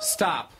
Stop.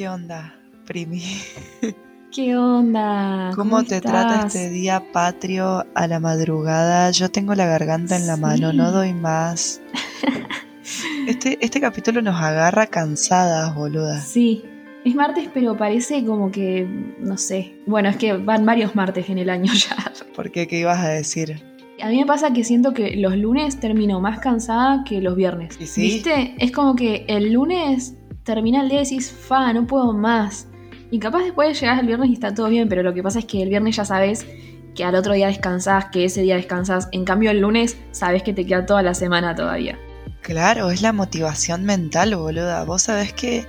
¿Qué onda, Primi? ¿Qué onda? ¿Cómo, te trata este día patrio a la madrugada? Yo tengo la garganta en la mano, no doy más. Este, este capítulo nos agarra cansadas, boluda. Sí, es martes, pero parece como que, no sé. Bueno, es que van varios martes en el año ya. ¿Por qué? ¿Qué ibas a decir? A mí me pasa que siento que los lunes termino más cansada que los viernes. ¿Y sí? ¿Viste? Es como que el lunes termina el día y decís, fa, no puedo más. Y capaz después llegás el viernes y está todo bien, pero lo que pasa es que el viernes ya sabes que al otro día descansás, que ese día descansás. En cambio, el lunes sabes que te queda toda la semana todavía. Claro, es la motivación mental, boluda. Vos sabés que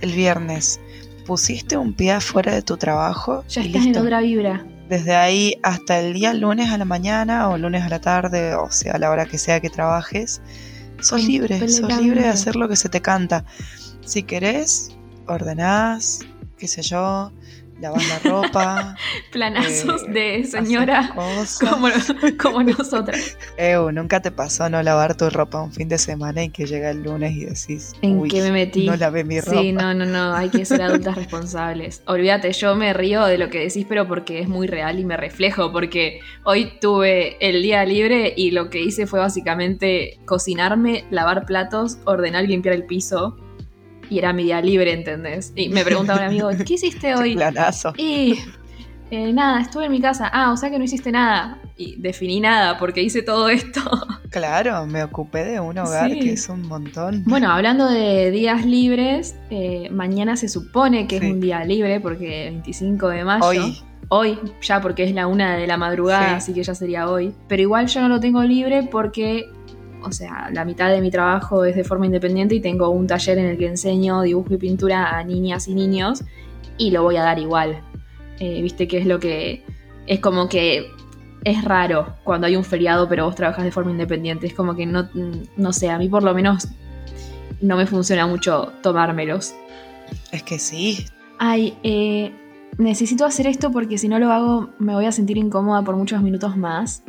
el viernes pusiste un pie afuera de tu trabajo Ya y estás listo. en otra vibra. Desde ahí hasta el día lunes a la mañana o lunes a la tarde, o sea, a la hora que sea que trabajes, sos libre, sos libre de hacer lo que se te canta. Si querés, ordenás, qué sé yo, lavas la ropa. Planazos eh, de señora como, como nosotras. Ew, ¿nunca te pasó no lavar tu ropa un fin de semana y que llega el lunes y decís, ¿En "Uy, qué me metí? no lavé mi ropa? Sí, no, no, no, hay que ser adultas responsables. Olvídate, yo me río de lo que decís, pero porque es muy real y me reflejo, porque hoy tuve el día libre y lo que hice fue básicamente cocinarme, lavar platos, ordenar y limpiar el piso. Y era mi día libre, ¿entendés? Y me preguntaba un amigo, ¿qué hiciste hoy? planazo. Y eh, nada, estuve en mi casa. Ah, o sea que no hiciste nada. Y definí nada porque hice todo esto. Claro, me ocupé de un hogar Sí. que es un montón. Bueno, hablando de días libres, eh, mañana se supone que Sí. es un día libre porque 25 de mayo. Hoy, Hoy, ya porque es la una de la madrugada, Sí. así que ya sería hoy. Pero igual yo no lo tengo libre porque, o sea, la mitad de mi trabajo es de forma independiente y tengo un taller en el que enseño dibujo y pintura a niñas y niños y lo voy a dar igual. Eh, Viste que es lo que. Es como que es raro cuando hay un feriado pero vos trabajas de forma independiente. Es como que no, no sé, a mí por lo menos no me funciona mucho tomármelos. es que sí, Ay, eh, necesito hacer esto porque si no lo hago me voy a sentir incómoda por muchos minutos más.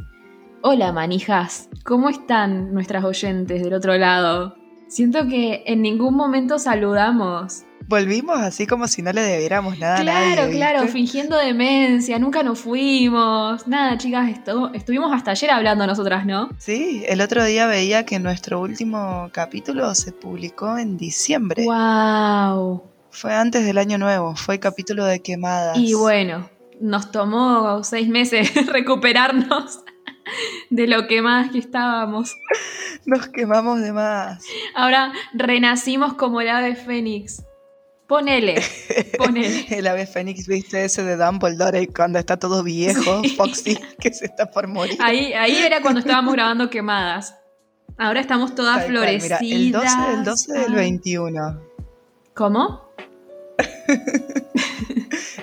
Hola, manijas. ¿Cómo están nuestras oyentes del otro lado? Siento que en ningún momento saludamos. volvimos así como si no le debiéramos nada a Claro, nadie. claro, fingiendo demencia, nunca nos fuimos. Nada, chicas, estu- estuvimos hasta ayer hablando nosotras, ¿no? Sí, el otro día veía que nuestro último capítulo se publicó en diciembre. ¡Wow! Fue antes del año nuevo, fue capítulo de quemadas. Y bueno, nos tomó seis meses recuperarnos de lo que más que estábamos. Nos quemamos de más. Ahora renacimos como el ave fénix. Ponele, ponele. El ave fénix, viste ese de Dumbledore cuando está todo viejo, Sí. Foxy, que se está por morir. Ahí, ahí era cuando estábamos grabando quemadas. Ahora estamos todas Tal cual, mira, florecidas. el 12 del 12 del Ah. 21. ¿Cómo?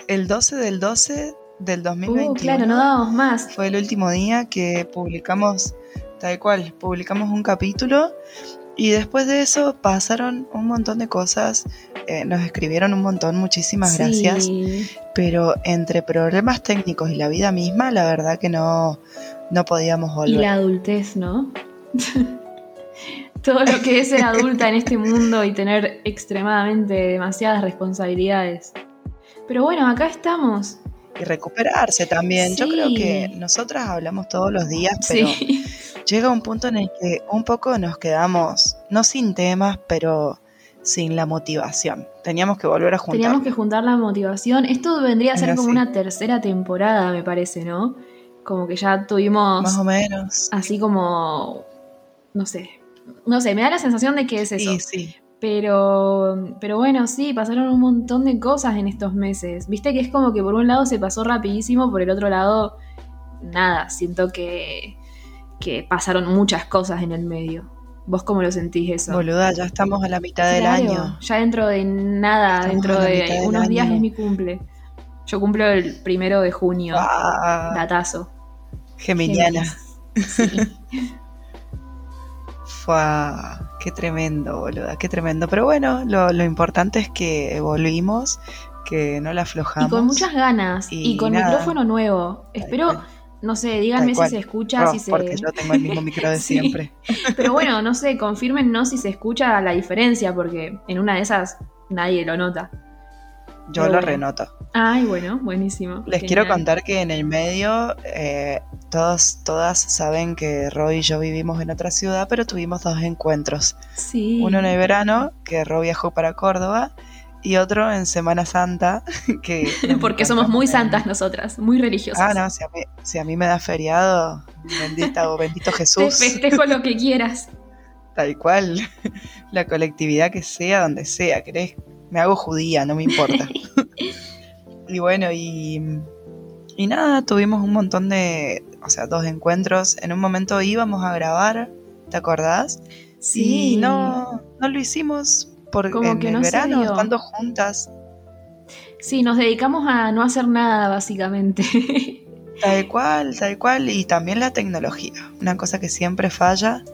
El 12 del 12 del 2021. Uh, claro, no más. Fue el último día que publicamos, tal cual, publicamos un capítulo y después de eso pasaron un montón de cosas, eh, nos escribieron un montón, muchísimas gracias, pero entre problemas técnicos y la vida misma, la verdad que no, no podíamos Y volver. la adultez, ¿no? Todo lo que es ser adulta en este mundo y tener extremadamente demasiadas responsabilidades. Pero bueno, acá estamos. Y recuperarse también. Yo creo que nosotras hablamos todos los días, pero Sí. llega un punto en el que un poco nos quedamos, no sin temas, pero sin la motivación. Teníamos que volver a juntar. Teníamos que juntar la motivación. Esto vendría a ser Era como así. una tercera temporada, me parece, ¿no? Como que ya tuvimos Más o menos. así como, no sé, no sé, me da la sensación de que es eso. Sí, sí. Pero, pero bueno, sí, pasaron un montón de cosas en estos meses. Viste que es como que por un lado se pasó rapidísimo, por el otro lado, nada, siento que, que pasaron muchas cosas en el medio. ¿Vos cómo lo sentís eso? Boluda, ya estamos a la mitad del año. Ya dentro de nada, Estamos dentro de unos días año. es mi cumple. Yo cumplo el primero de junio. Datazo. Geminiana. Géminis. Sí. Fua, qué tremendo, boluda, qué tremendo. Pero bueno, lo, lo importante es que volvimos, que no la Y aflojamos. con muchas ganas. Y, Y con nada. micrófono nuevo. Espero, cual. no sé, díganme si se escucha, No, si se. Porque yo tengo el mismo micro de Sí. siempre. Pero bueno, no sé, confirmennos si se escucha la diferencia, porque en una de esas nadie lo nota. Yo Pero lo bueno. renoto. Ay, bueno, buenísimo. Les Genial. quiero contar que en el medio eh, todos, todas saben que Rob y yo vivimos en otra ciudad, pero tuvimos dos encuentros. Sí. Uno en el verano, que Rob viajó para Córdoba, y otro en Semana Santa, que... Porque somos muy santas nosotras, muy religiosas. Ah, no, si a, mí, si a mí me da feriado, bendita o bendito Te Jesús, festejo lo que quieras. tal cual, la colectividad que sea, donde sea, ¿querés? Me hago judía, no me importa. y bueno, y, y nada, tuvimos un montón de, o sea, dos encuentros. En un momento íbamos a grabar, ¿te acordás? Sí. Y no, no lo hicimos por Como en que el no verano, estando juntas. Sí, nos dedicamos a no hacer nada, básicamente. Tal cual, tal cual. Y también la tecnología. Una cosa que siempre falla,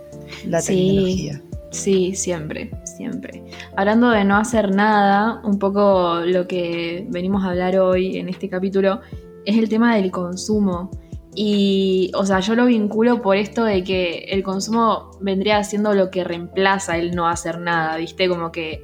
la Sí. tecnología. Sí, siempre, siempre. Hablando de no hacer nada, un poco lo que venimos a hablar hoy en este capítulo es el tema del consumo. Y, o sea, yo lo vinculo por esto de que el consumo vendría siendo lo que reemplaza el no hacer nada, ¿viste? Como que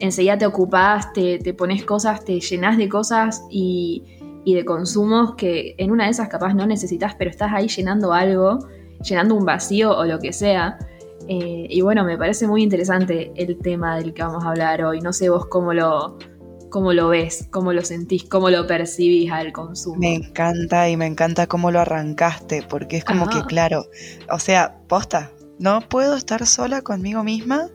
enseguida te ocupás, te, te pones cosas, te llenas de cosas y, y de consumos que en una de esas capaz no necesitas, pero estás ahí llenando algo, llenando un vacío o lo que sea. Eh, y bueno, me parece muy interesante el tema del que vamos a hablar hoy. No sé vos cómo lo, cómo lo ves, cómo lo sentís, cómo lo percibís al consumo. Me encanta y me encanta cómo lo arrancaste, porque es como que, claro, o sea, posta, no puedo estar sola conmigo misma,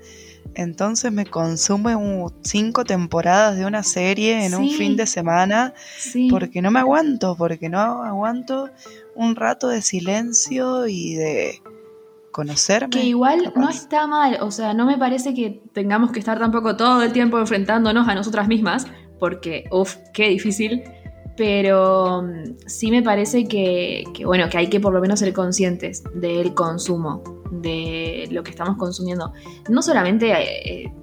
entonces me consume un- cinco temporadas de una serie en un fin de semana, Sí, porque no me aguanto, porque no aguanto un rato de silencio y de conocerme. que igual capaz. no está mal, o sea, no me parece que tengamos que estar tampoco todo el tiempo enfrentándonos a nosotras mismas, porque, uff, qué difícil. Pero mm, sí me parece que, que, bueno, que hay que por lo menos ser conscientes del consumo, de lo que estamos consumiendo. No solamente eh,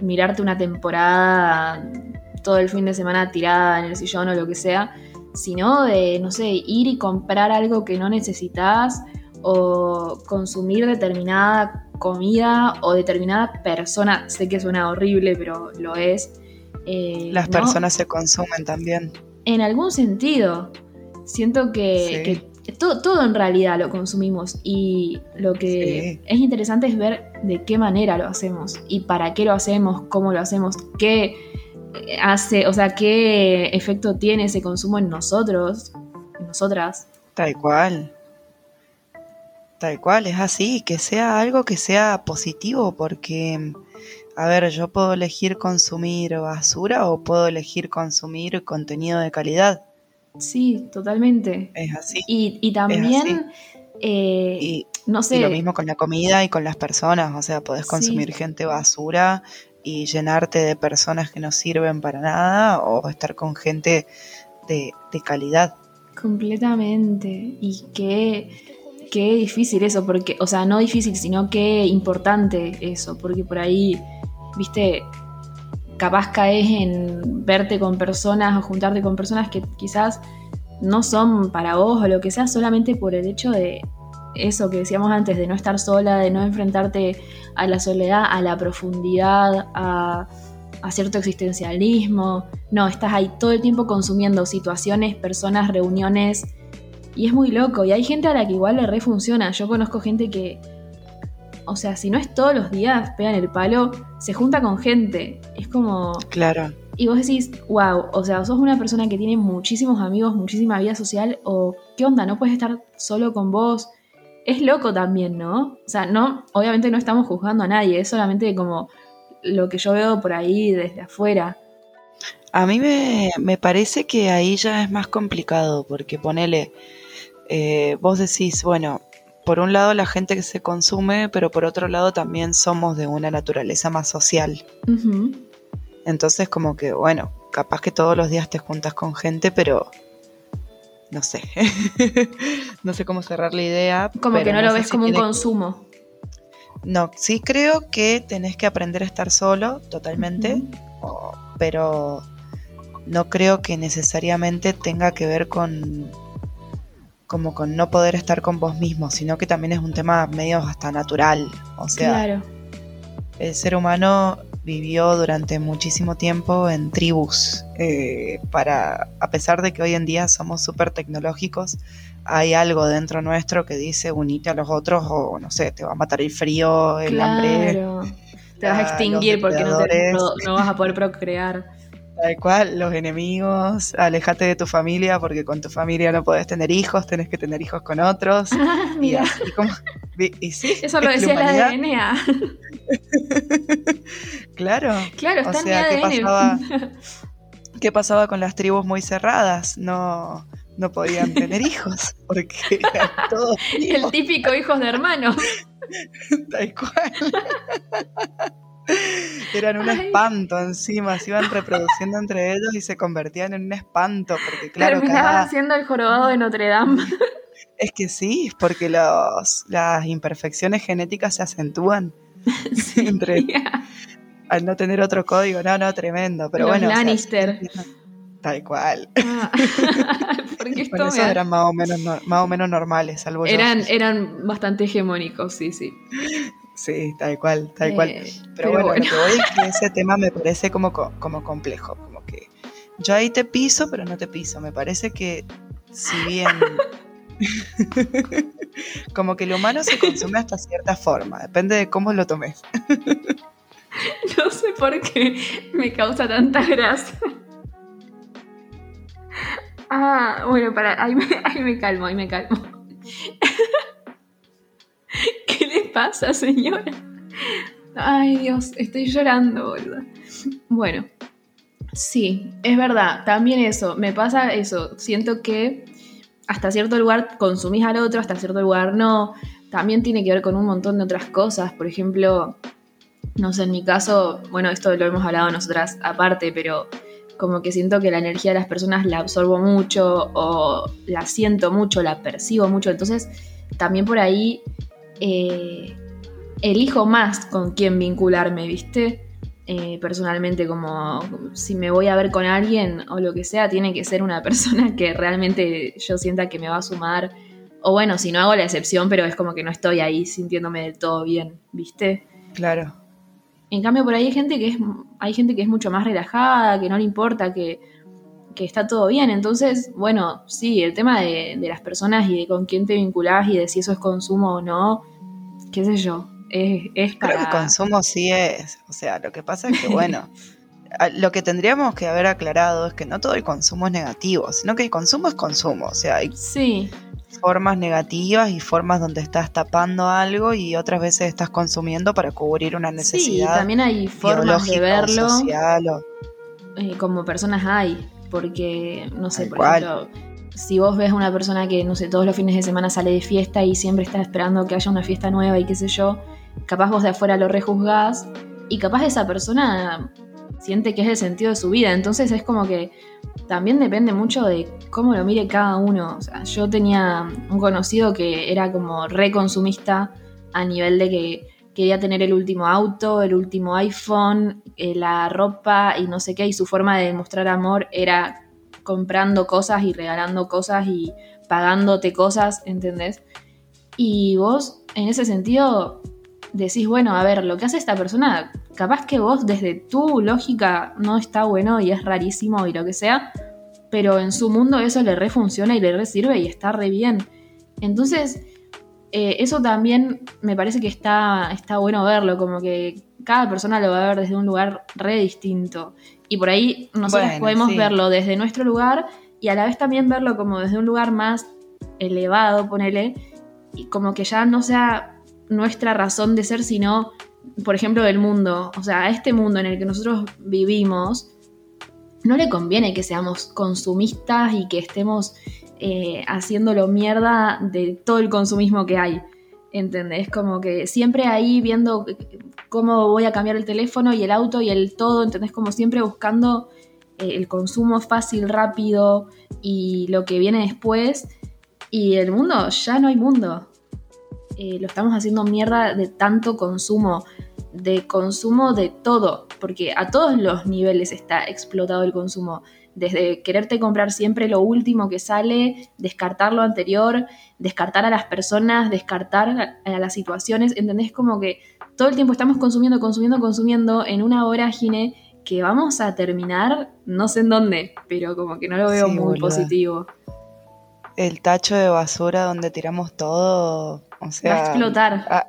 mirarte una temporada todo el fin de semana tirada en el sillón o lo que sea, sino de, no sé, ir y comprar algo que no necesitas o consumir determinada comida o determinada persona. Sé que suena horrible, pero lo es. Eh, Las ¿no? personas se consumen también. En algún sentido. Siento que, Sí. que todo, todo en realidad lo consumimos y lo que Sí. es interesante es ver de qué manera lo hacemos y para qué lo hacemos, cómo lo hacemos, qué eh, hace, o sea, qué efecto tiene ese consumo en nosotros, en nosotras. Tal cual. Tal cual, es así, que sea algo que sea positivo, porque, a ver, yo puedo elegir consumir basura o puedo elegir consumir contenido de calidad. Sí, totalmente. Es así. Y, y también, eh, Y, no sé, y lo mismo con la comida y con las personas, o sea, podés Sí. consumir gente basura y llenarte de personas que no sirven para nada o estar con gente de, de calidad. completamente. Y qué, qué difícil eso, porque, o sea, no difícil, sino qué importante eso, porque por ahí, viste, capaz caes en verte con personas o juntarte con personas que quizás no son para vos o lo que sea, solamente por el hecho de eso que decíamos antes, de no estar sola, de no enfrentarte a la soledad, a la profundidad, a, a cierto existencialismo. No, estás ahí todo el tiempo consumiendo situaciones, personas, reuniones. Y es muy loco. Y hay gente a la que igual le refunciona. Yo conozco gente que, o sea, si no es todos los días, pegan el palo, se junta con gente. Es como... Claro. Y vos decís, wow, o sea, sos una persona que tiene muchísimos amigos, muchísima vida social, o qué onda, no puedes estar solo con vos. Es loco también, ¿no? O sea, no, obviamente no estamos juzgando a nadie, es solamente como lo que yo veo por ahí desde afuera. A mí me, me parece que ahí ya es más complicado, porque ponele, eh, vos decís, bueno, por un lado la gente que se consume, pero por otro lado también somos de una naturaleza más social. Entonces como que, bueno, capaz que todos los días te juntas con gente, pero no sé. no sé cómo cerrar la idea. Como que no lo ves si como un consumo. No, sí creo que tenés que aprender a estar solo, totalmente, pero no creo que necesariamente tenga que ver con como con no poder estar con vos mismo, sino que también es un tema medio hasta natural. O sea, claro. el ser humano vivió durante muchísimo tiempo en tribus. eh, para, a pesar de que hoy en día somos súper tecnológicos, hay algo dentro nuestro que dice unite a los otros o no sé, te va a matar el frío, el hambre. Te vas a extinguir porque no, te- depredadores. no vas a poder procrear. Tal cual, los enemigos, alejate de tu familia porque con tu familia no podés tener hijos, tenés que tener hijos con otros. Ah, mira. como- y sí, Eso lo decía la humanidad, DNA. Claro. Claro, O está sea, ¿qué en mi ADN. pasaba? ¿Qué pasaba con las tribus muy cerradas? No, no podían tener hijos porque eran todos El típico hijos de hermanos. tal cual. Eran un Ay. espanto encima, se iban reproduciendo entre ellos y se convertían en un espanto, porque claro, Terminaban cada, siendo el jorobado de Notre Dame. Es que sí, porque los, las imperfecciones genéticas se acentúan entre, al no tener otro código. No, no, tremendo. Pero Los bueno. o sea, Lannister. Tal cual. Ah. Porque esto Bueno, me eran más o menos, no- más o menos normales, salvo yo. eran, eran bastante hegemónicos, sí, sí. Sí, tal cual, tal cual. Eh, Pero, bueno, lo que voy es que ese tema me parece como, co- como complejo. Como que yo ahí te piso, pero no te piso. Me parece que si bien. como que el humano se consume hasta cierta forma, depende de cómo lo tomes. No sé por qué me causa tanta gracia. Ah, bueno, para, ahí me, ahí me calmo, ahí me calmo. ¿Qué le pasa, señora? Ay, Dios, estoy llorando, boludo. Bueno, sí, es verdad, también eso, me pasa eso, siento que hasta cierto lugar consumís al otro, hasta cierto lugar no. También tiene que ver con un montón de otras cosas, por ejemplo, no sé, en mi caso, bueno, esto lo hemos hablado nosotras aparte, pero como que siento que la energía de las personas la absorbo mucho o la siento mucho, la percibo mucho, entonces también por ahí eh, elijo más con quién vincularme, ¿viste? Eh, personalmente, como si me voy a ver con alguien o lo que sea, tiene que ser una persona que realmente yo sienta que me va a sumar. O bueno, si no hago la excepción, pero es como que no estoy ahí sintiéndome del todo bien, ¿viste? Claro. En cambio, por ahí hay gente que es, hay gente que es mucho más relajada, que no le importa, que, que está todo bien. Entonces, bueno, sí, el tema de, de las personas y de con quién te vinculás y de si eso es consumo o no, qué sé yo, es, es Creo para... que consumo sí es. O sea, lo que pasa es que, bueno, lo que tendríamos que haber aclarado es que no todo el consumo es negativo, sino que el consumo es consumo. O sea, hay Sí, formas negativas y formas donde estás tapando algo y otras veces estás consumiendo para cubrir una sí, necesidad también hay formas de o verlo. social o- eh, como personas hay, porque, no sé, por cual. ejemplo, si vos ves a una persona que, no sé, todos los fines de semana sale de fiesta y siempre está esperando que haya una fiesta nueva y qué sé yo, capaz vos de afuera lo rejuzgás y capaz esa persona siente que es el sentido de su vida, entonces es como que también depende mucho de cómo lo mire cada uno. O sea, yo tenía un conocido que era como reconsumista a nivel de que quería tener el último auto, el último iPhone, eh, la ropa y no sé qué, y su forma de demostrar amor era comprando cosas y regalando cosas y pagándote cosas, ¿entendés? Y vos, en ese sentido, decís, bueno, a ver, lo que hace esta persona capaz que vos desde tu lógica no está bueno y es rarísimo y lo que sea, pero en su mundo eso le refunciona y le re sirve y está re bien. Entonces, eh, eso también me parece que está, está bueno verlo, como que cada persona lo va a ver desde un lugar re distinto. Y por ahí nosotros Bueno, podemos sí. verlo desde nuestro lugar y a la vez también verlo como desde un lugar más elevado, ponele, y como que ya no sea nuestra razón de ser, sino, por ejemplo, del mundo. O sea, a este mundo en el que nosotros vivimos, no le conviene que seamos consumistas y que estemos eh, haciéndolo mierda de todo el consumismo que hay. ¿Entendés? Como que siempre ahí viendo cómo voy a cambiar el teléfono y el auto y el todo, ¿entendés? Como siempre buscando eh, el consumo fácil, rápido y lo que viene después. Y el mundo, ya no hay mundo. Eh, lo estamos haciendo mierda de tanto consumo, de consumo de todo, porque a todos los niveles está explotado el consumo. Desde quererte comprar siempre lo último que sale, descartar lo anterior, descartar a las personas, descartar a, las situaciones, ¿entendés? Como que todo el tiempo estamos consumiendo, consumiendo, consumiendo en una vorágine que vamos a terminar, no sé en dónde, pero como que no lo veo Sí, muy boluda. positivo. El tacho de basura donde tiramos todo, o sea... Va a explotar. ah,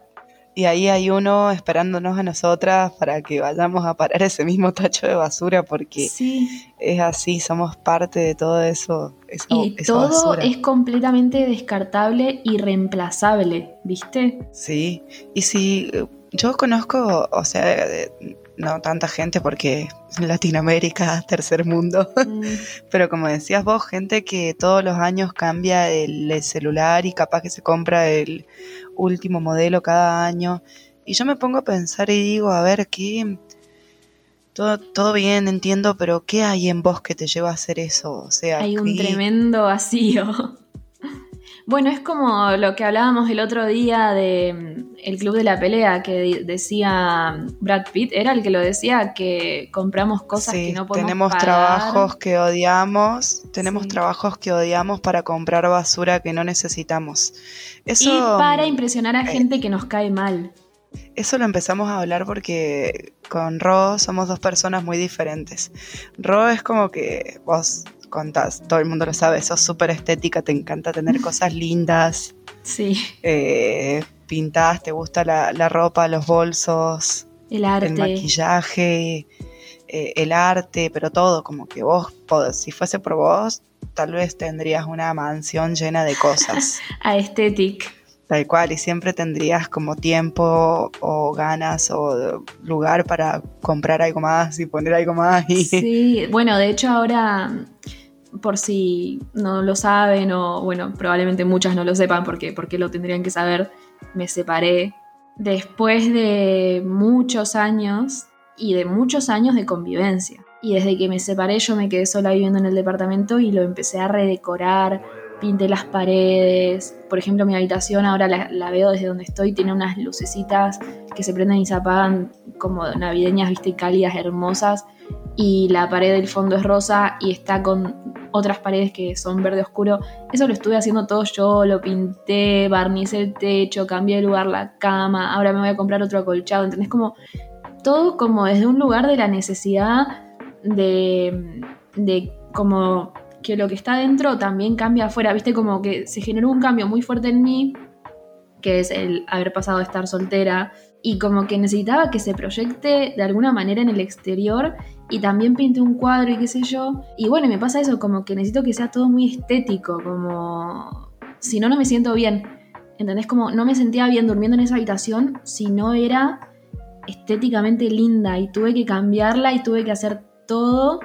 y ahí hay uno esperándonos a nosotras para que vayamos a parar ese mismo tacho de basura porque Sí. es así, somos parte de todo eso. esa- Y esa todo basura. es completamente descartable y reemplazable, ¿viste? Sí, y si eh, yo conozco, o sea, de- no tanta gente porque Latinoamérica, tercer mundo, Mm, pero como decías vos, gente que todos los años cambia el, el celular y capaz que se compra el último modelo cada año. Y yo me pongo a pensar y digo, a ver, ¿qué? Todo, todo bien, entiendo, pero ¿qué hay en vos que te lleva a hacer eso? O sea, Hay un ¿qué- tremendo vacío. Bueno, es como lo que hablábamos el otro día de mm, el club de la pelea que decía mm, Brad Pitt, era el que lo decía que compramos cosas Sí, que no podemos tenemos pagar. trabajos que odiamos, tenemos Sí. trabajos que odiamos para comprar basura que no necesitamos. Eso, y para impresionar a eh, gente que nos cae mal. eso lo empezamos a hablar porque con Ro somos dos personas muy diferentes. Ro es como que vos contás, todo el mundo lo sabe, sos súper estética, te encanta tener cosas lindas, Sí, eh, pintadas, te gusta la, la ropa, los bolsos, el arte. el maquillaje, eh, el arte, pero todo, como que vos, si fuese por vos, tal vez tendrías una mansión llena de cosas, Aesthetic. tal cual, y siempre tendrías como tiempo o ganas o lugar para comprar algo más y poner algo más. Y... Sí, bueno, de hecho ahora, por si no lo saben o bueno, probablemente muchas no lo sepan porque, porque lo tendrían que saber, me separé después de muchos años y de muchos años de convivencia. Y desde que me separé yo me quedé sola viviendo en el departamento y lo empecé a redecorar, pinté las paredes. Por ejemplo, mi habitación ahora la, la veo desde donde estoy, tiene unas lucecitas que se prenden y se apagan como navideñas, viste, cálidas, hermosas. Y la pared del fondo es rosa y está con otras paredes que son verde oscuro. Eso lo estuve haciendo todo yo, lo pinté, barnicé el techo, cambié de lugar la cama, ahora me voy a comprar otro acolchado, ¿entendés? Como todo como desde un lugar de la necesidad de, de como que lo que está dentro también cambia afuera, viste como que se generó un cambio muy fuerte en mí, que es el haber pasado a estar soltera, y como que necesitaba que se proyecte de alguna manera en el exterior, y también pinté un cuadro y qué sé yo, y bueno, me pasa eso, como que necesito que sea todo muy estético, como si no, no me siento bien, ¿entendés? Como no me sentía bien durmiendo en esa habitación si no era estéticamente linda, y tuve que cambiarla y tuve que hacer todo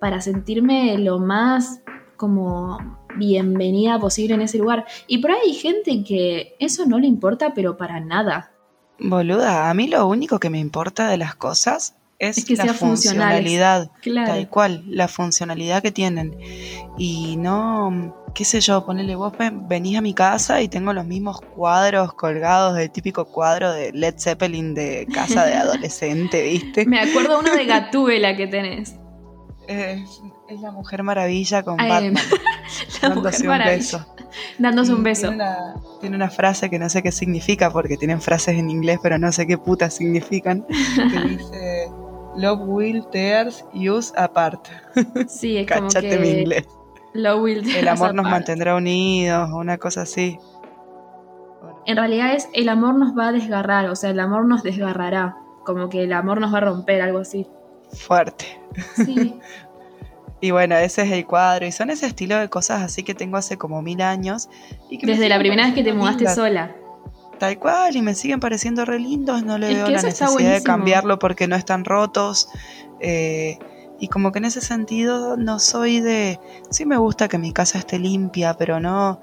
para sentirme lo más como bienvenida posible en ese lugar. Y por ahí hay gente que eso no le importa, pero para nada. Boluda, a mí lo único que me importa de las cosas es, Es que la funcionalidad. Claro. Tal cual, la funcionalidad que tienen. Y no, qué sé yo, ponele vos, ven- venís a mi casa y tengo los mismos cuadros colgados del típico cuadro de Led Zeppelin de casa de adolescente, ¿viste? Me acuerdo uno de Gatúbela que tenés. Es, es la Mujer Maravilla con Ay, Batman. La dándose Mujer un beso. Dándose un beso. Tiene una, tiene una frase que no sé qué significa, porque tienen frases en inglés, pero no sé qué putas significan. Que dice: Love will tears us apart. Sí, es como Cachate que mi inglés. Love will tear El amor nos apart. mantendrá unidos, una cosa así. En realidad es el amor nos va a desgarrar, o sea, el amor nos desgarrará. Como que el amor nos va a romper, algo así. Fuerte. Sí, Y bueno, ese es el cuadro. Y son ese estilo de cosas así que tengo hace como mil años. Y que desde la primera vez que te mudaste lindas. sola. Tal cual, y me siguen pareciendo re lindos. No le Es veo la necesidad de cambiarlo porque no están rotos. eh, y como que en ese sentido no soy de. Sí me gusta que mi casa esté limpia, pero no.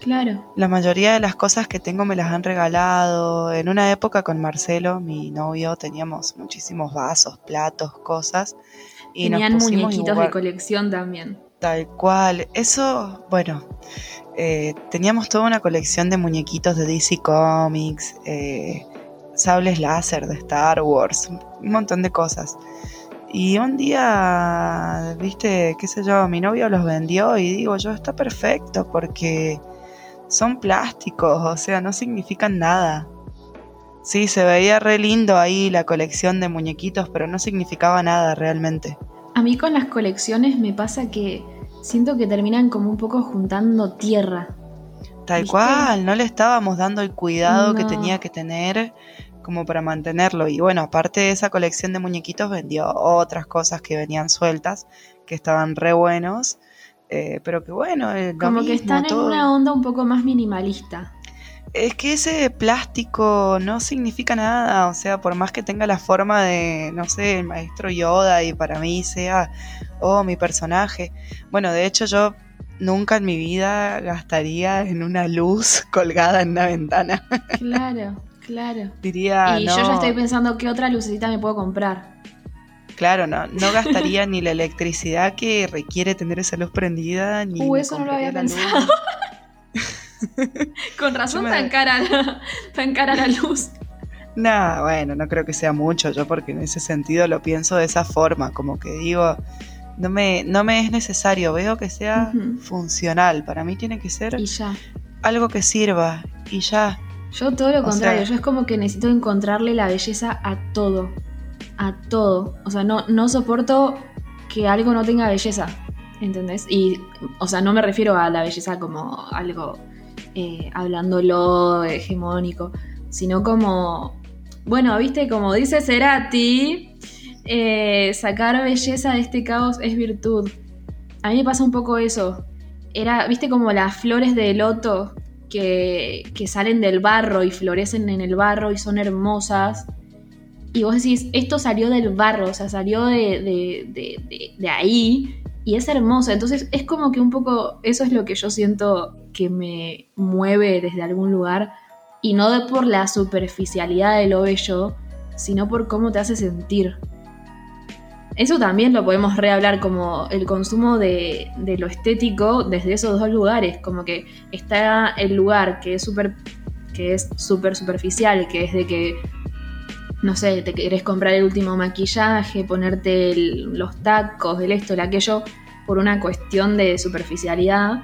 Claro. La mayoría de las cosas que tengo me las han regalado. En una época con Marcelo, mi novio, teníamos muchísimos vasos, platos, cosas. Y nos Tenían pusimos muñequitos igual- de colección también. Tal cual. Eso, bueno, eh, teníamos toda una colección de muñequitos de DC Comics, eh, sables láser de Star Wars, un montón de cosas. Y un día, viste, qué sé yo, mi novio los vendió y digo yo, está perfecto porque son plásticos, o sea, no significan nada. Sí, se veía re lindo ahí la colección de muñequitos, pero no significaba nada realmente. A mí con las colecciones me pasa que siento que terminan como un poco juntando tierra. Tal ¿Viste? cual, no le estábamos dando el cuidado que tenía que tener como para mantenerlo. Y bueno, aparte de esa colección de muñequitos, vendió otras cosas que venían sueltas, que estaban re buenos. eh, pero que bueno, eh, Como que están en una onda un poco más minimalista. Es que ese plástico no significa nada, o sea, por más que tenga la forma de, no sé, el maestro Yoda y para mí sea, oh, mi personaje. Bueno, de hecho yo nunca en mi vida gastaría en una luz colgada en una ventana. Claro, claro. Diría, y no, yo ya estoy pensando qué otra lucecita me puedo comprar. claro, no, no gastaría ni la electricidad que requiere tener esa luz prendida, ni Uh, eso no lo había luz. Con razón me- tan cara la, tan cara la luz. Nah, bueno, no creo que sea mucho yo porque en ese sentido lo pienso de esa forma, como que digo, no me, no me es necesario, veo que sea funcional, para mí tiene que ser Y ya. algo que sirva y ya. Yo todo lo O contrario, sea- yo es como que necesito encontrarle la belleza a todo. A todo. O sea, no, no soporto que algo no tenga belleza. ¿Entendés? Y, o sea, no me refiero a la belleza como algo eh, hablándolo hegemónico, sino como, bueno, viste, como dice Cerati, eh, sacar belleza de este caos es virtud. A mí me pasa un poco eso. Era, viste, como las flores de loto que, que salen del barro y florecen en el barro y son hermosas. Y vos decís, esto salió del barro, o sea, salió de, de- de- de- ahí y es hermosa. Entonces es como que un poco eso es lo que yo siento que me mueve desde algún lugar y no de por la superficialidad de lo bello, sino por cómo te hace sentir. Eso también lo podemos rehablar como el consumo de, lo estético desde esos dos lugares, como que está el lugar que es súper que es superficial, que es de que no sé, te querés comprar el último maquillaje, ponerte los tacos, el esto, el aquello, por una cuestión de superficialidad,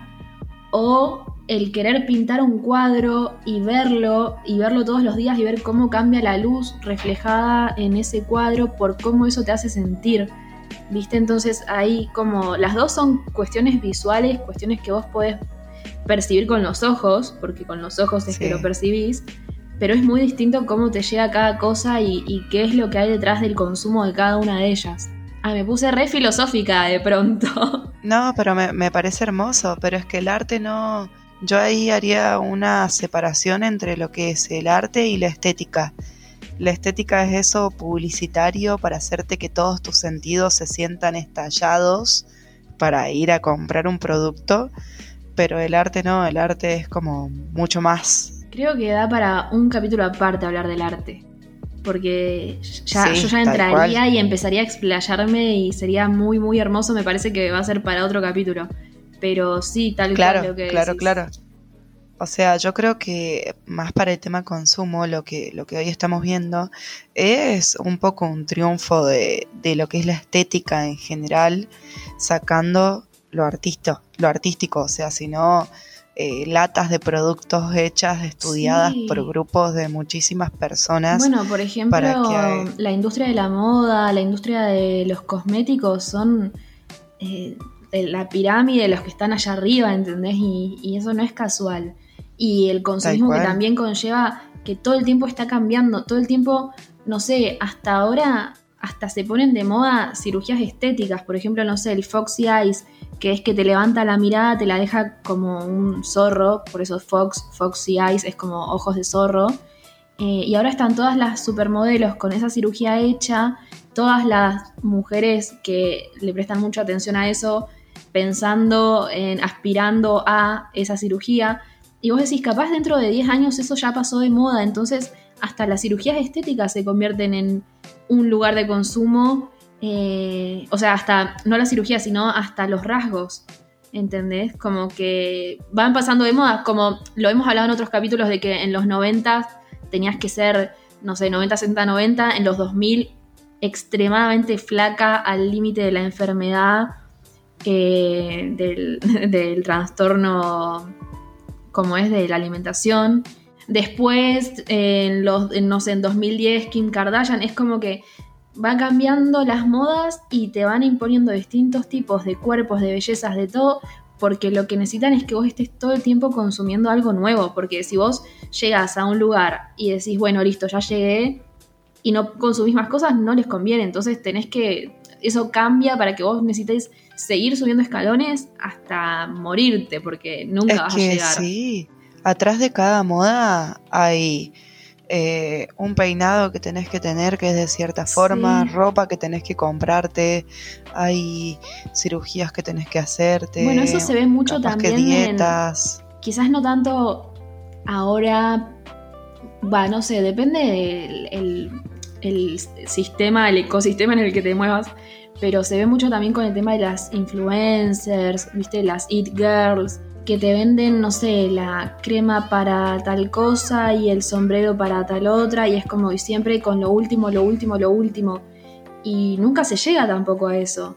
o el querer pintar un cuadro y verlo, y verlo todos los días y ver cómo cambia la luz reflejada en ese cuadro, por cómo eso te hace sentir. ¿Viste? Entonces ahí como las dos son cuestiones visuales, cuestiones que vos podés percibir con los ojos, porque con los ojos es que lo percibís, pero es muy distinto cómo te llega cada cosa y, y qué es lo que hay detrás del consumo de cada una de ellas. Ah, me puse re filosófica de pronto. No, pero me, me parece hermoso, pero es que el arte no... Yo ahí haría una separación entre lo que es el arte y la estética. La estética es eso publicitario para hacerte que todos tus sentidos se sientan estallados para ir a comprar un producto, pero el arte no, el arte es como mucho más. Creo que da para un capítulo aparte hablar del arte. Porque ya, Sí, yo ya entraría cual. y empezaría a explayarme y sería muy, muy hermoso. Me parece que va a ser para otro capítulo. Pero sí, tal cual Claro, lo que claro, decís. claro. O sea, yo creo que más para el tema consumo, lo que, lo que hoy estamos viendo es un poco un triunfo de, de lo que es la estética en general, sacando lo, artisto, lo artístico, o sea, sino eh, latas de productos hechas, estudiadas Sí. por grupos de muchísimas personas. Bueno, por ejemplo, para que la industria de la moda, la industria de los cosméticos son eh, la pirámide de los que están allá arriba, ¿entendés? Y, y eso no es casual. Y el consumismo que también conlleva que todo el tiempo está cambiando, todo el tiempo, no sé, hasta ahora hasta se ponen de moda cirugías estéticas, por ejemplo, no sé, el Foxy Eyes, que es que te levanta la mirada, te la deja como un zorro, por eso Fox, Foxy Eyes es como ojos de zorro. Eh, y ahora están todas las supermodelos con esa cirugía hecha, todas las mujeres que le prestan mucha atención a eso, pensando en, aspirando a esa cirugía. Y vos decís, capaz dentro de 10 años eso ya pasó de moda, entonces hasta las cirugías estéticas se convierten en un lugar de consumo, eh, o sea, hasta, no la cirugía, sino hasta los rasgos. ¿Entendés? Como que van pasando de moda, como lo hemos hablado en otros capítulos de que en los 90 tenías que ser, no sé, 90, 60, 90, en los 2000 extremadamente flaca al límite de la enfermedad, eh, del, del trastorno como es de la alimentación. Después, en los, en, no sé, en 2010, Kim Kardashian, es como que va cambiando las modas y te van imponiendo distintos tipos de cuerpos, de bellezas, de todo, porque lo que necesitan es que vos estés todo el tiempo consumiendo algo nuevo, porque si vos llegas a un lugar y decís, bueno, listo, ya llegué, y no consumís más cosas, no les conviene, entonces tenés que, eso cambia para que vos necesites seguir subiendo escalones hasta morirte, porque nunca es vas que a llegar. sí, atrás de cada moda hay eh, un peinado que tenés que tener que es de cierta forma, Sí. ropa que tenés que comprarte, hay cirugías que tenés que hacerte. Bueno, eso se ve mucho que también en, dietas. quizás no tanto ahora, va, no sé, depende del el, el sistema, el ecosistema en el que te muevas, pero se ve mucho también con el tema de las influencers, viste, las it girls, que te venden, no sé, la crema para tal cosa y el sombrero para tal otra, y es como siempre con lo último, lo último, lo último, y nunca se llega tampoco a eso.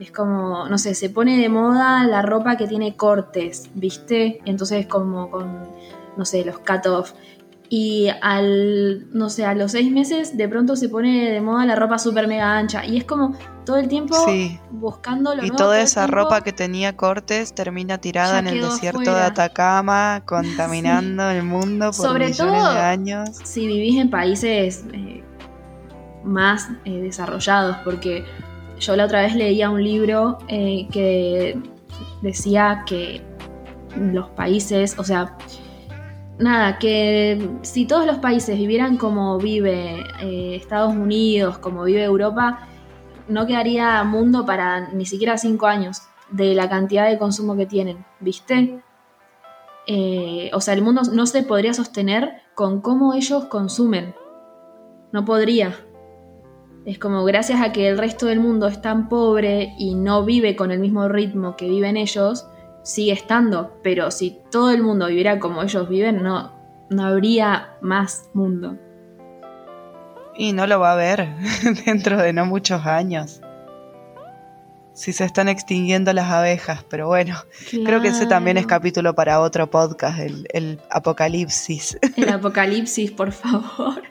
Es como, no sé, se pone de moda la ropa que tiene cortes, ¿viste? Entonces como con, no sé, los cut-off. Y al, no sé, a los seis meses de pronto se pone de moda la ropa súper mega ancha. Y es como todo el tiempo Sí. buscando lo Y nuevo, toda esa tiempo. ropa que tenía cortes termina tirada en el desierto de. Atacama, contaminando el mundo por Sobre millones todo- de años. si vivís en países eh, más eh, desarrollados, porque yo la otra vez leía un libro eh, que decía que los países, o sea, nada, que si todos los países vivieran como vive eh, Estados Unidos, como vive Europa, no quedaría mundo para ni siquiera cinco años de la cantidad de consumo que tienen, ¿viste? Eh, o sea, el mundo no se podría sostener con cómo ellos consumen. No podría. Es como gracias a que el resto del mundo es tan pobre y no vive con el mismo ritmo que viven ellos, sigue estando. Pero si todo el mundo viviera como ellos viven, no, no habría más mundo. Y no lo va a haber dentro de no muchos años. Si se están extinguiendo las abejas, pero bueno, creo que ese también es capítulo para otro podcast, el, el apocalipsis, El apocalipsis, por favor.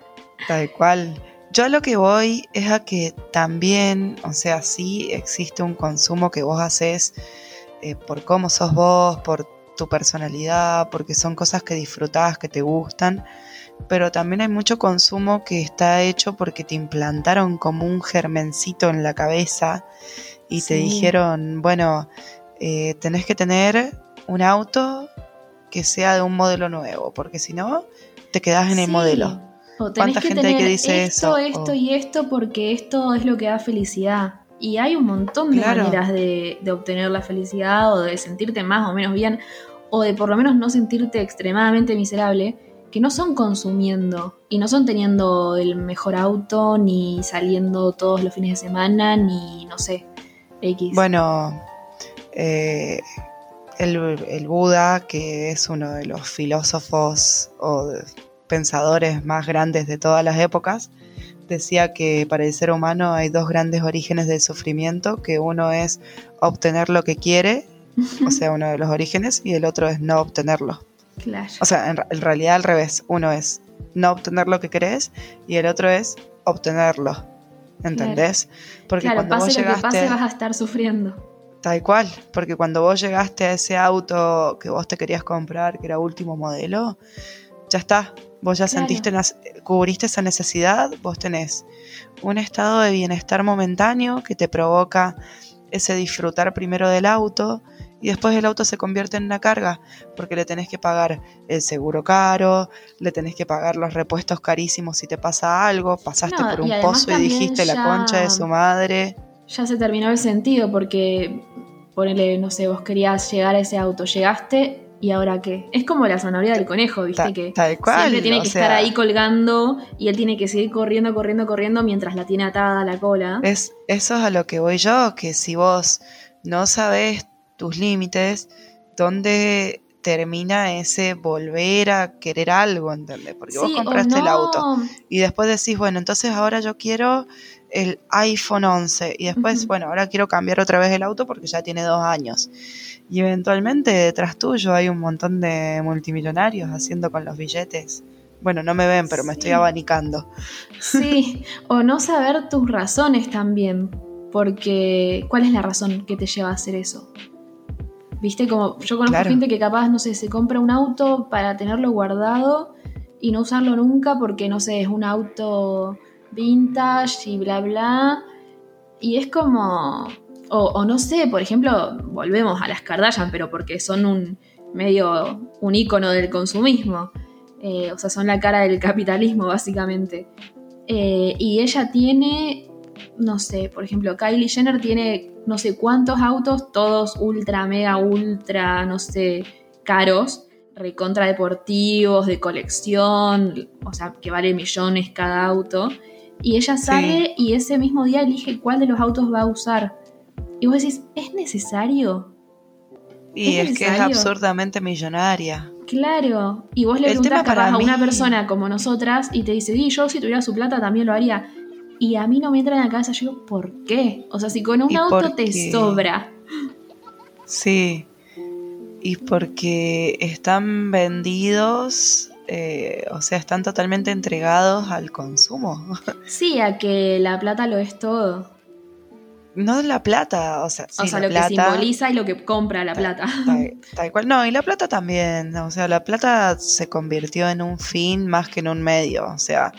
tal cual. Yo a lo que voy es a que también, o sea, sí existe un consumo que vos haces eh, por cómo sos vos, por tu personalidad, porque son cosas que disfrutás, que te gustan, pero también hay mucho consumo que está hecho porque te implantaron como un germencito en la cabeza y te dijeron, bueno, eh, tenés que tener un auto que sea de un modelo nuevo, porque si no, te quedás en el modelo. O tenés ¿Cuánta que gente hay que dice esto, eso? esto O- y esto porque esto es lo que da felicidad. Y hay un montón de Claro. maneras de, de obtener la felicidad o de sentirte más o menos bien o de por lo menos no sentirte extremadamente miserable que no son consumiendo y no son teniendo el mejor auto ni saliendo todos los fines de semana ni no sé X. Bueno, eh, el, el Buda, que es uno de los filósofos o pensadores más grandes de todas las épocas, decía que para el ser humano hay dos grandes orígenes del sufrimiento, que uno es obtener lo que quiere O sea, uno de los orígenes y el otro es no obtenerlo. Claro. O sea, en, realidad al revés. Uno es no obtener lo que querés y el otro es obtenerlo. ¿Entendés? Porque claro, cuando pase vos lo que llegaste, pase vas a estar sufriendo. tal cual, porque cuando vos llegaste a ese auto que vos te querías comprar, que era último modelo, ya está. Vos ya Claro. sentiste, las- cubriste esa necesidad, vos tenés un estado de bienestar momentáneo que te provoca ese disfrutar primero del auto y después el auto se convierte en una carga porque le tenés que pagar el seguro caro, le tenés que pagar los repuestos carísimos si te pasa algo, pasaste No, por un pozo y dijiste la concha de su madre. Ya se terminó el sentido porque, ponele, no sé, vos querías llegar a ese auto, llegaste y ahora qué. Es como la zanahoria del conejo, viste Ta- que tal cual, siempre tiene que sea- estar ahí colgando y él tiene que seguir corriendo, corriendo, corriendo mientras la tiene atada a la cola. Es, eso es a lo que voy yo, que si vos no sabés tus límites, ¿dónde termina ese volver a querer algo, ¿entendés? Porque vos Sí, compraste el auto y después decís, bueno, entonces ahora yo quiero el iPhone 11 y después, bueno, ahora quiero cambiar otra vez el auto porque ya tiene dos años. Y eventualmente detrás tuyo hay un montón de multimillonarios haciendo con los billetes. Bueno, no me ven, pero me estoy abanicando. Sí, o no saber tus razones también, porque ¿cuál es la razón que te lleva a hacer eso? Viste, como yo conozco Claro. gente que capaz, no sé, se compra un auto para tenerlo guardado y no usarlo nunca porque, no sé, es un auto vintage y bla, bla. Y es como, o, no sé, por ejemplo, volvemos a las Kardashian, pero porque son un medio, un ícono del consumismo. Eh, o sea, son la cara del capitalismo, básicamente. Eh, y ella tiene, no sé, por ejemplo, Kylie Jenner tiene no sé cuántos autos, todos ultra, mega, ultra, no sé, caros, recontra deportivos, de colección, o sea, que vale millones cada auto. Y ella sale y ese mismo día elige cuál de los autos va a usar. Y vos decís, ¿es necesario? Y ¿Es es, que es absurdamente millonaria. Claro, y vos le El preguntás a una persona como nosotras y te dice, y yo si tuviera su plata también lo haría. Y a mí no me entra en la cabeza, yo digo, ¿por qué? O sea, si con un ¿Y auto te qué? sobra. Sí. Y porque están vendidos, eh, o sea, están totalmente entregados al consumo. Sí, a que la plata lo es todo. No la plata, o sea, sí, o sea, la lo plata, que simboliza y lo que compra la plata. Tal, tal cual. No, y la plata también. O sea, la plata se convirtió en un fin más que en un medio. O sea,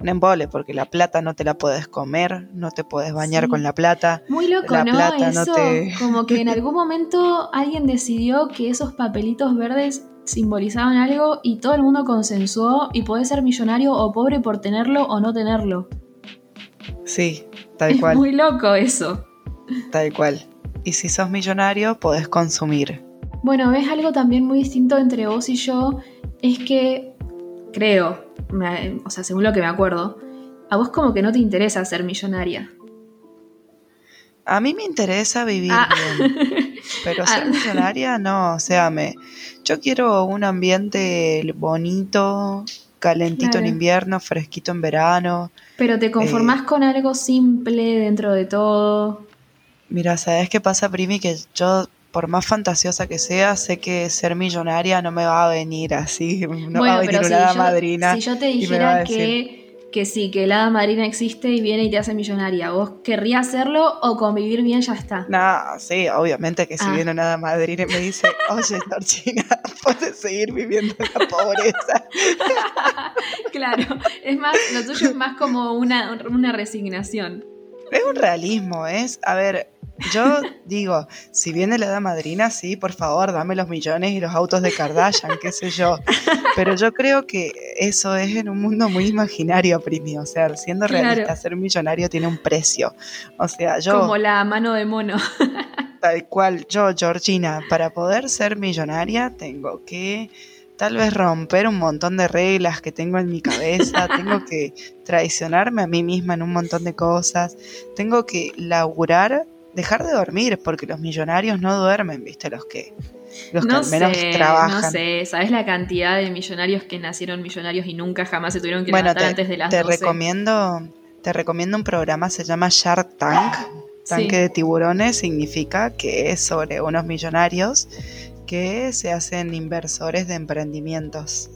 un embole, porque la plata no te la puedes comer, no te puedes bañar Sí. con la plata. Muy loco, La ¿no? plata no Eso, te- como que en algún momento alguien decidió que esos papelitos verdes simbolizaban algo y todo el mundo consensuó y podés ser millonario o pobre por tenerlo o no tenerlo. Sí, tal es cual, muy loco eso. tal cual. Y si sos millonario, podés consumir. Bueno, ves algo también muy distinto entre vos y yo, es que creo, me- o sea, según lo que me acuerdo, a vos como que no te interesa ser millonaria. A mí me interesa vivir Ah. bien, pero ser Ah. millonaria no, o sea, me yo quiero un ambiente bonito, calentito Claro. en invierno, fresquito en verano. Pero te conformás Eh. con algo simple dentro de todo. Mira, ¿sabes qué pasa, Primi? Que yo, por más fantasiosa que sea, sé que ser millonaria no me va a venir así, no va a venir si una yo, madrina. si yo te y me va a dijera decir- que, que sí, que la hada madrina existe y viene y te hace millonaria, ¿vos querrías hacerlo o convivir bien ya está? No, sí, obviamente que si Ah. viene una hada madrina y me dice, oye, Georgina, puedes seguir viviendo en la pobreza. claro, es más, lo tuyo es más como una, una resignación. Es un realismo, es, a ver, yo digo, si viene la hada madrina, sí, por favor, dame los millones y los autos de Kardashian, qué sé yo. Pero yo creo que eso es en un mundo muy imaginario, Primi. O sea, siendo Claro. realista, ser millonario tiene un precio. O sea, yo, Como la mano de mono. tal cual, yo, Georgina, para poder ser millonaria, tengo que tal vez romper un montón de reglas que tengo en mi cabeza, tengo que traicionarme a mí misma en un montón de cosas, tengo que laburar, dejar de dormir, porque los millonarios no duermen, viste, los que, los que no al menos sé, trabajan. no sé, ¿sabes la cantidad de millonarios que nacieron millonarios y nunca jamás se tuvieron que Bueno, levantar te, antes de las te 12? recomiendo, te recomiendo un programa, se llama Shark Tank. tanque Sí. de tiburones significa que es sobre unos millonarios que se hacen inversores de emprendimientos.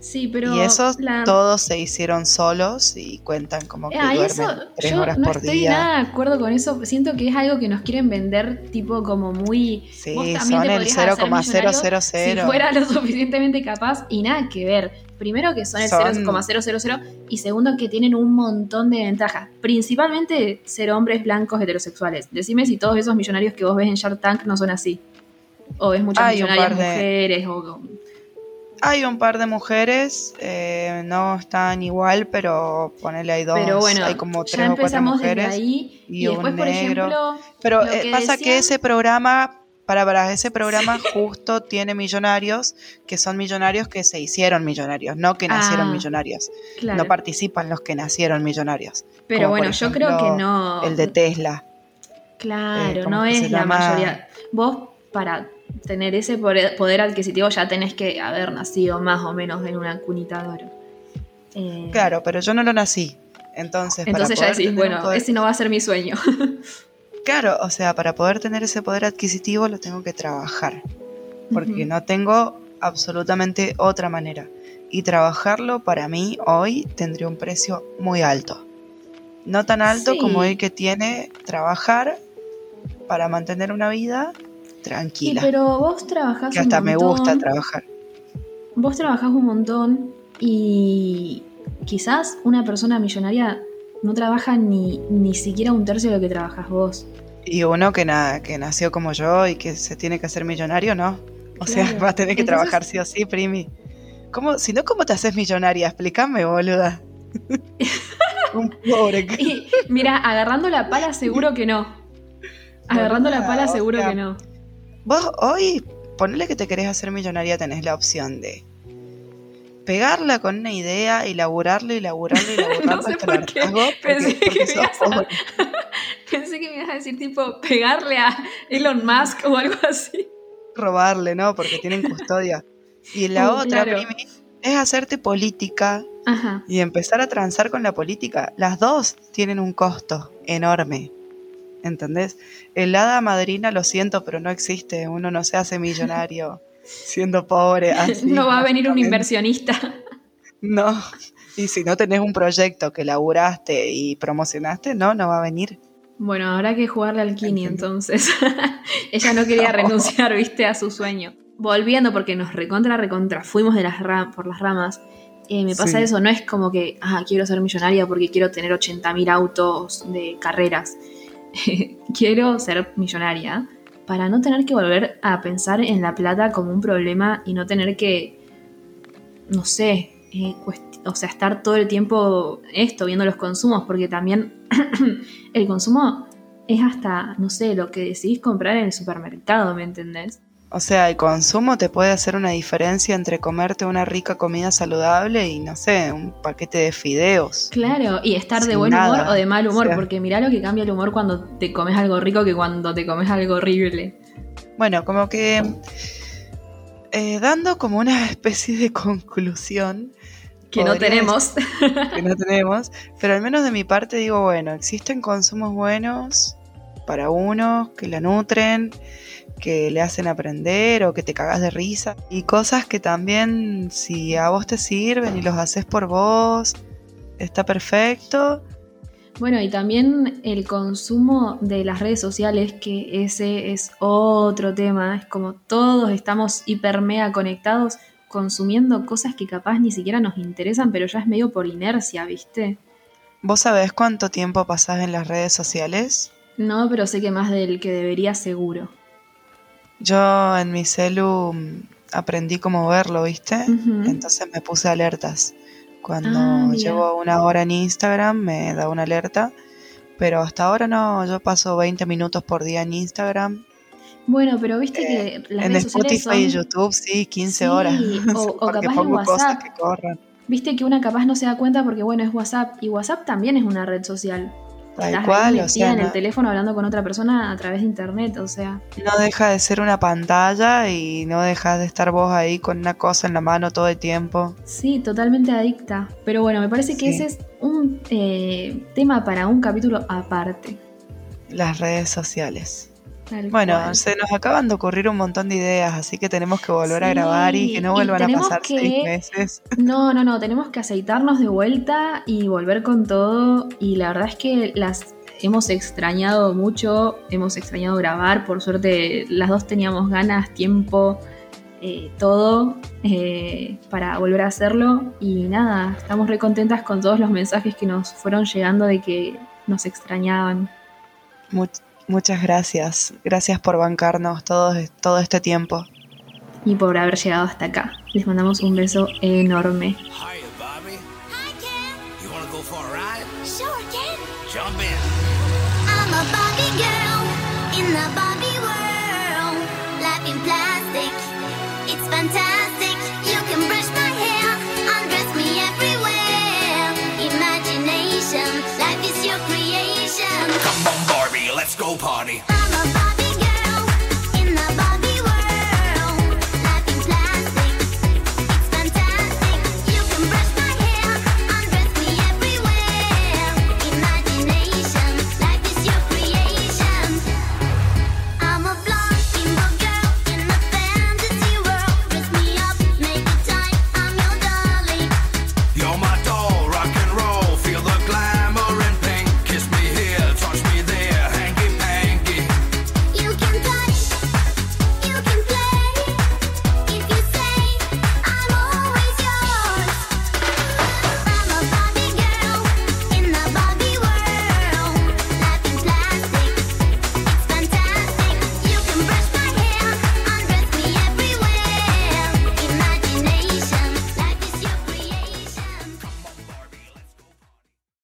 Sí, pero. y esos la- todos se hicieron solos y cuentan como que Ah, duermen eso, tres yo horas no por estoy día. nada de acuerdo con eso. Siento que es algo que nos quieren vender, tipo, como muy. Sí, son el podrías hacer millonario 0,000. Si fuera lo suficientemente capaz y nada que ver. Primero que son el Son- 0,000 y segundo que tienen un montón de ventajas. Principalmente ser hombres blancos heterosexuales. Decime si todos esos millonarios que vos ves en Shark Tank no son así. O ves muchas Hay millonarias de- mujeres o... Hay un par de mujeres, eh, no están igual, pero ponele hay dos, Pero bueno, hay como ya tres o cuatro desde mujeres. ahí y y, después, un por negro. ejemplo... Pero eh, que pasa que ese programa, para, para ese programa justo tiene millonarios que son millonarios que se hicieron millonarios, no que nacieron Ah, millonarios. Claro. No participan los que nacieron millonarios. Pero como bueno, yo creo que no... El de Tesla. Claro, eh, ¿cómo no es la llama? mayoría. Vos, para tener ese poder adquisitivo, ya tenés que haber nacido más o menos en una cunita de oro. Eh, Claro, pero yo no lo nací. Entonces, para Entonces ya decís, bueno, poder- ese no va a ser mi sueño. Claro, o sea, para poder tener ese poder adquisitivo lo tengo que trabajar. Porque no tengo absolutamente otra manera. Y trabajarlo para mí hoy tendría un precio muy alto. No tan alto Sí. como el que tiene trabajar para mantener una vida Sí, tranquila. pero vos trabajás que un hasta me gusta trabajar. Vos trabajás un montón y quizás una persona millonaria no trabaja ni, ni siquiera un tercio de lo que trabajas vos. Y uno que, na- que nació como yo y que se tiene que hacer millonario, no. O sea, va a tener que Entonces- trabajar sí o sí, primi. ¿Cómo, si no, ¿cómo te haces millonaria? Explícame, boluda. Un pobre. Y mira, agarrando la pala seguro que no. Agarrando la pala seguro que no. Vos hoy, ponele que te querés hacer millonaria, tenés la opción de pegarla con una idea y laburarla y laburarla y laburarla No sé hasta por qué, pensé porque, porque que sos me ibas a-. Pensé que me ibas a decir tipo pegarle a Elon Musk o algo así. robarle, ¿no? Porque tienen custodia. Y la Uh, otra, claro. primi, es hacerte política Ajá. y empezar a transar con la política. Las dos tienen un costo enorme. ¿Entendés? El hada madrina, lo siento, pero no existe. Uno no se hace millonario siendo pobre. así, no va a venir un inversionista. No. Y si no tenés un proyecto que laburaste y promocionaste, no, no va a venir. Bueno, habrá que jugarle al Kini Entiendo. entonces. Ella no quería No. renunciar, viste, a su sueño. Volviendo, porque nos recontra, recontra, fuimos de las ra- por las ramas. eh, me pasa Sí. eso, no es como que, ah, quiero ser millonaria porque quiero tener 80.000 autos de carreras. quiero ser millonaria para no tener que volver a pensar en la plata como un problema y no tener que, no sé, eh, o sea, estar todo el tiempo esto, viendo los consumos, porque también el consumo es hasta, no sé, lo que decidís comprar en el supermercado, ¿me entendés? O sea, el consumo te puede hacer una diferencia entre comerte una rica comida saludable y, no sé, un paquete de fideos. Claro, y estar de buen humor o de mal humor, o sea. porque mirá lo que cambia el humor cuando te comes algo rico que cuando te comes algo horrible. Bueno, como que eh, dando como una especie de conclusión Que no tenemos. que no tenemos, pero al menos de mi parte digo, bueno, existen consumos buenos para uno, que la nutren, que le hacen aprender o que te cagas de risa, y cosas que también si a vos te sirven y los haces por vos, está perfecto. Bueno, y también el consumo de las redes sociales, que ese es otro tema. Es como todos estamos hiper mega conectados consumiendo cosas que capaz ni siquiera nos interesan, pero ya es medio por inercia, ¿viste? ¿Vos sabés cuánto tiempo pasás en las redes sociales? No, pero sé que más del que debería seguro. Yo en mi celu mm, aprendí cómo verlo, ¿viste? Entonces me puse alertas. Cuando Ah, llevo una hora en Instagram me da una alerta. Pero hasta ahora no, yo paso 20 minutos por día en Instagram. Bueno, pero viste que las en redes sociales Spotify y. YouTube sí, 15 Sí, horas. o- o porque capaz en pongo cosas WhatsApp. que corran. Viste que una capaz no se da cuenta porque, bueno, es WhatsApp. Y WhatsApp también es una red social. Tal ahí cual, o sea, en el no, teléfono hablando con otra persona a través de internet, o sea... no deja de ser una pantalla y no dejas de estar vos ahí con una cosa en la mano todo el tiempo. Sí, totalmente adicta. Pero bueno, me parece que Sí. ese es un eh, tema para un capítulo aparte. las redes sociales. Tal Bueno, cual. se nos acaban de ocurrir un montón de ideas, así que tenemos que volver a grabar y que no vuelvan a pasar que- seis meses. No, no, no, tenemos que aceitarnos de vuelta y volver con todo. Y la verdad es que las hemos extrañado mucho, hemos extrañado grabar. Por suerte, las dos teníamos ganas, tiempo, eh, todo eh, para volver a hacerlo. Y nada, estamos re contentas con todos los mensajes que nos fueron llegando de que nos extrañaban. Much- muchas gracias. Gracias por bancarnos todo, todo este tiempo. Y por haber llegado hasta acá. Les mandamos un beso enorme. Hiya, Bobby. Hi, Ken. You wanna go for a ride? Sure, Ken. Jump in. I'm a Barbie girl in the Barbie world. Life in plastic, it's fantastic. No party.